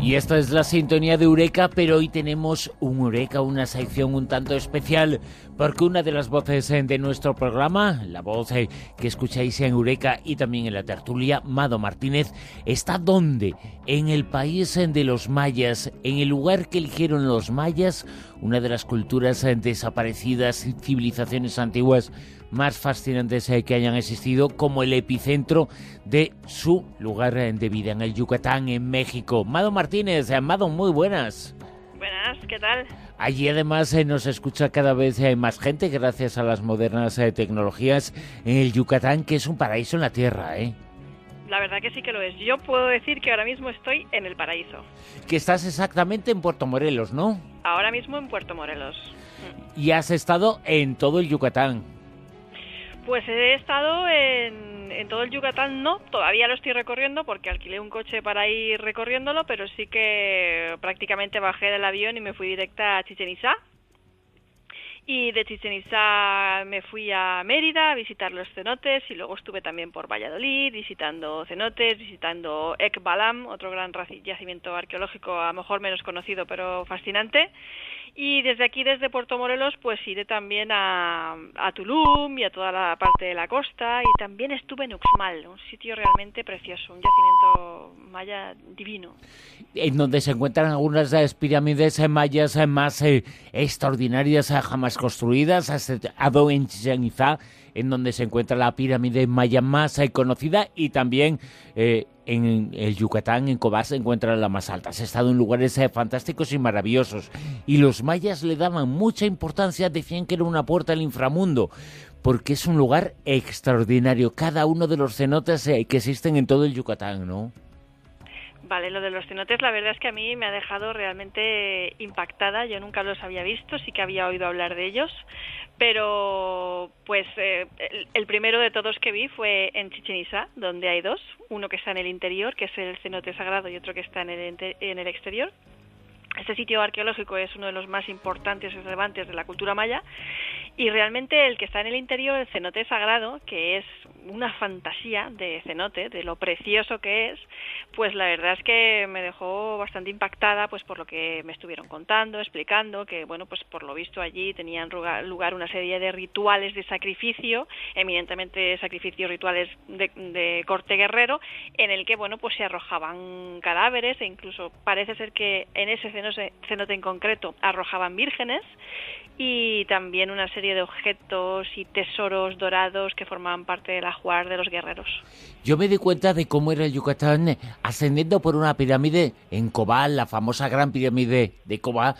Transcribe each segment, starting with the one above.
Y esta es la sintonía de Eureka, pero hoy tenemos un Eureka, una sección un tanto especial, porque una de las voces eh, de nuestro programa, la voz eh, que escucháis en Eureka y también en la tertulia, Mado Martínez, está donde? En el país eh, de los mayas, en el lugar que eligieron los mayas, una de las culturas desaparecidas, civilizaciones antiguas más fascinantes que hayan existido, como el epicentro de su lugar de vida en el Yucatán, en México. Mado Martínez, Mado, muy buenas. Buenas, ¿qué tal? Allí además eh, nos escucha cada vez eh, más gente gracias a las modernas eh, tecnologías en el Yucatán, que es un paraíso en la tierra, ¿eh? La verdad que sí que lo es. Yo puedo decir que ahora mismo estoy en el paraíso. Que estás exactamente en Puerto Morelos, ¿no? Ahora mismo en Puerto Morelos. Y has estado en todo el Yucatán. Pues he estado en, en, todo el Yucatán, no, todavía lo estoy recorriendo porque alquilé un coche para ir recorriéndolo, pero sí que prácticamente bajé del avión y me fui directa a Chichen Itza. Y de Chichen Itza me fui a Mérida a visitar los cenotes y luego estuve también por Valladolid visitando cenotes, visitando Ekbalam, otro gran yacimiento arqueológico a lo mejor menos conocido pero fascinante. Y desde aquí, desde Puerto Morelos, pues iré también a, a, Tulum y a toda la parte de la costa. Y también estuve en Uxmal, un sitio realmente precioso, un yacimiento maya divino. En donde se encuentran algunas de las pirámides mayas más eh, extraordinarias jamás construidas. Estado en Chichen Itza, en donde se encuentra la pirámide maya más eh, conocida y también eh, en el Yucatán, en Cobás, se encuentra la más alta. Has estado en lugares eh, fantásticos y maravillosos. Y los mayas le daban mucha importancia, decían que era una puerta al inframundo, porque es un lugar extraordinario. Cada uno de los cenotes eh, que existen en todo el Yucatán, ¿no? Vale, lo de los cenotes la verdad es que a mí me ha dejado realmente impactada. Yo nunca los había visto, sí que había oído hablar de ellos, pero pues eh, el, el, primero de todos que vi fue en Chichen Itza, donde hay dos, uno que está en el interior, que es el cenote sagrado, y otro que está en el, en el exterior. Este sitio arqueológico es uno de los más importantes y relevantes de la cultura maya y realmente el que está en el interior, el cenote sagrado, que es una fantasía de cenote, de lo precioso que es, pues la verdad es que me dejó bastante impactada pues por lo que me estuvieron contando, explicando, que bueno, pues por lo visto allí tenían lugar una serie de rituales de sacrificio, eminentemente sacrificios rituales de, de corte guerrero, en el que bueno, pues se arrojaban cadáveres e incluso parece ser que en ese cenote, cenote en concreto arrojaban vírgenes y también una serie de objetos y tesoros dorados que formaban parte del ajuar de los guerreros. Yo me di cuenta de cómo era el Yucatán ascendiendo por una pirámide en Cobá, la famosa gran pirámide de Cobá,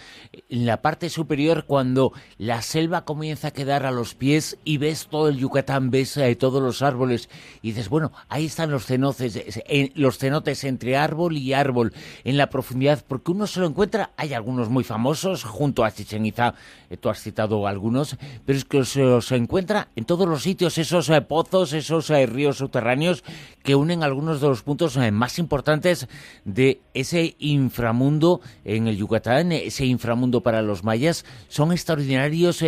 en la parte superior cuando la selva comienza a quedar a los pies y ves todo el Yucatán, ves eh, todos los árboles y dices, bueno, ahí están los cenotes, eh, los cenotes entre árbol y árbol en la profundidad, porque uno se lo encuentra, hay algunos muy famosos junto a Chichen Itza, eh, tú has citado algunos, pero es que se los encuentra en todos los sitios, esos eh, pozos, esos eh, ríos subterráneos que unen algunos de los puntos eh, más importantes de ese inframundo en el Yucatán, ese inframundo para los mayas, son extraordinarios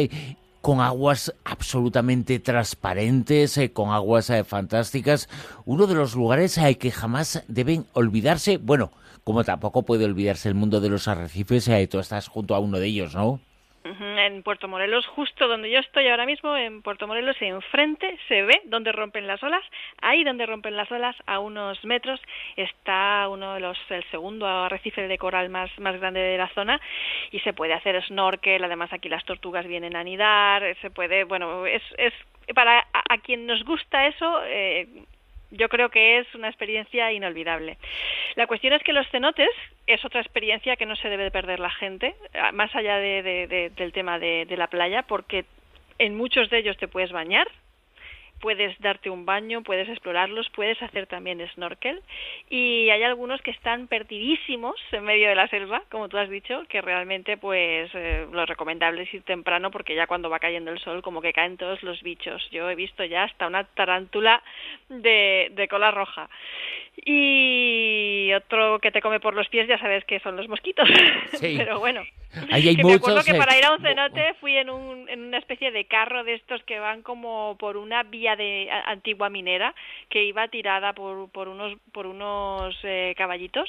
con aguas absolutamente transparentes, con aguas fantásticas, uno de los lugares que jamás deben olvidarse, bueno, como tampoco puede olvidarse el mundo de los arrecifes, tú estás junto a uno de ellos, ¿no? En Puerto Morelos, justo donde yo estoy ahora mismo, en Puerto Morelos, enfrente se ve donde rompen las olas. Ahí donde rompen las olas, a unos metros, está uno de los, el segundo arrecife de coral más, más grande de la zona y se puede hacer snorkel. Además, aquí las tortugas vienen a anidar. Se puede, bueno, es, es para a, a quien nos gusta eso. Eh, yo creo que es una experiencia inolvidable. La cuestión es que los cenotes es otra experiencia que no se debe perder la gente, más allá de, de, de, del tema de, de la playa, porque en muchos de ellos te puedes bañar, puedes darte un baño, puedes explorarlos, puedes hacer también snorkel y hay algunos que están perdidísimos en medio de la selva, como tú has dicho, que realmente pues eh, lo recomendable es ir temprano porque ya cuando va cayendo el sol como que caen todos los bichos. Yo he visto ya hasta una tarántula de, de cola roja. Y otro que te come por los pies ya sabes que son los mosquitos. Sí. Pero bueno. Ahí hay que muchos, me acuerdo que eh, para ir a un cenote fui en, un, en una especie de carro de estos que van como por una vía de a- antigua minera que iba tirada por, por unos por unos eh, caballitos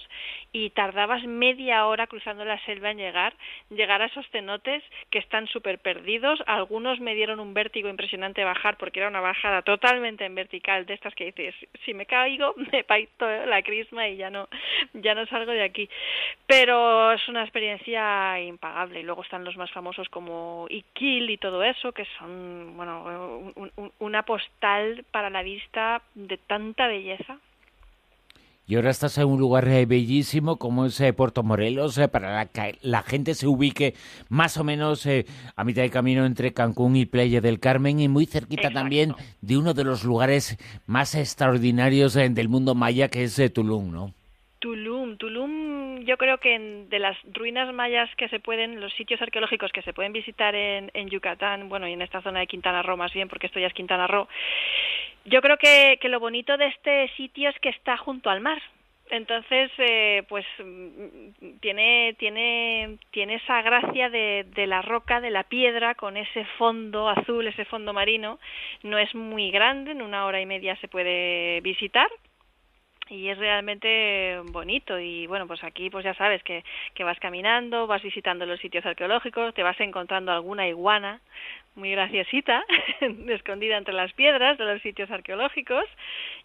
y tardabas media hora cruzando la selva en llegar llegar a esos cenotes que están súper perdidos. Algunos me dieron un vértigo impresionante bajar porque era una bajada totalmente en vertical de estas que dices si me caigo me paito la crisma y ya no ya no salgo de aquí pero es una experiencia impagable y luego están los más famosos como Iquil y todo eso que son bueno un- un- una postal para la vista de tanta belleza Y ahora estás en un lugar eh, bellísimo como es eh, Puerto Morelos, eh, para la que la gente se ubique más o menos a mitad de camino entre Cancún y Playa del Carmen y muy cerquita Exacto. también de uno de los lugares más extraordinarios del mundo maya que es Tulum, ¿no? Yo creo que en- de las ruinas mayas que se pueden, los sitios arqueológicos que se pueden visitar en, en Yucatán, bueno, y en esta zona de Quintana Roo más bien, porque esto ya es Quintana Roo, yo creo que, que lo bonito de este sitio es que está junto al mar. Entonces, eh, pues mm, tiene, tiene, tiene esa gracia de, de la roca, de la piedra, con ese fondo azul, ese fondo marino. No es muy grande, en una hora y media se puede visitar, y es realmente bonito. Y bueno pues aquí pues ya sabes que, que vas caminando vas visitando los sitios arqueológicos te vas encontrando alguna iguana muy graciosita escondida entre las piedras de los sitios arqueológicos.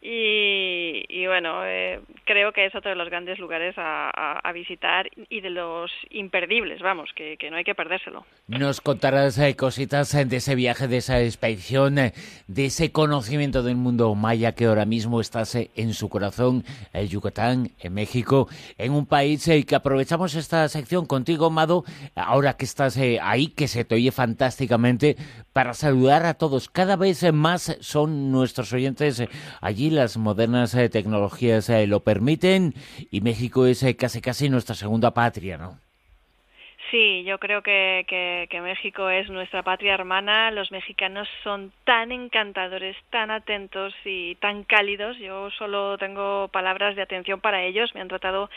Y, y bueno eh, creo que es otro de los grandes lugares a, a- a visitar y de los imperdibles vamos que, que no hay que perdérselo Nos contarás eh, cositas eh, de ese viaje, de esa expedición, eh, de ese conocimiento del mundo maya que ahora mismo estás eh, en su corazón, el Yucatán, en México, en un país eh, que aprovechamos esta sección contigo, Mado, ahora que estás eh, ahí, que se te oye fantásticamente, para saludar a todos. Cada vez más son nuestros oyentes allí, las modernas tecnologías eh, lo permiten y México es eh, casi casi nuestra segunda patria, ¿no? Sí, yo creo que, México es nuestra patria hermana. Los mexicanos son tan encantadores, tan atentos y tan cálidos. Yo solo tengo palabras de atención para ellos. Me han tratado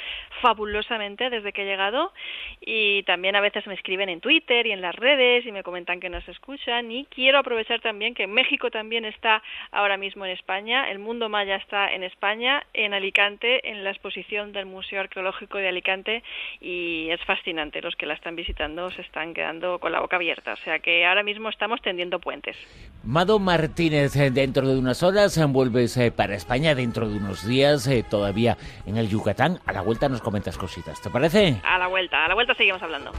fabulosamente desde que he llegado y también a veces me escriben en Twitter y en las redes y me comentan que nos escuchan. Y quiero aprovechar también que México también está ahora mismo en España. El mundo maya está en España, en Alicante, en la exposición del Museo Arqueológico de Alicante y es fascinante. Los que la están visitando se están quedando con la boca abierta. O sea que ahora mismo estamos tendiendo puentes. Mado Martínez, eh, dentro de unas horas eh, vuelves eh, para España, dentro de unos días todavía en el Yucatán. A la vuelta nos comentas cositas, ¿te parece? A la vuelta, a la vuelta seguimos hablando.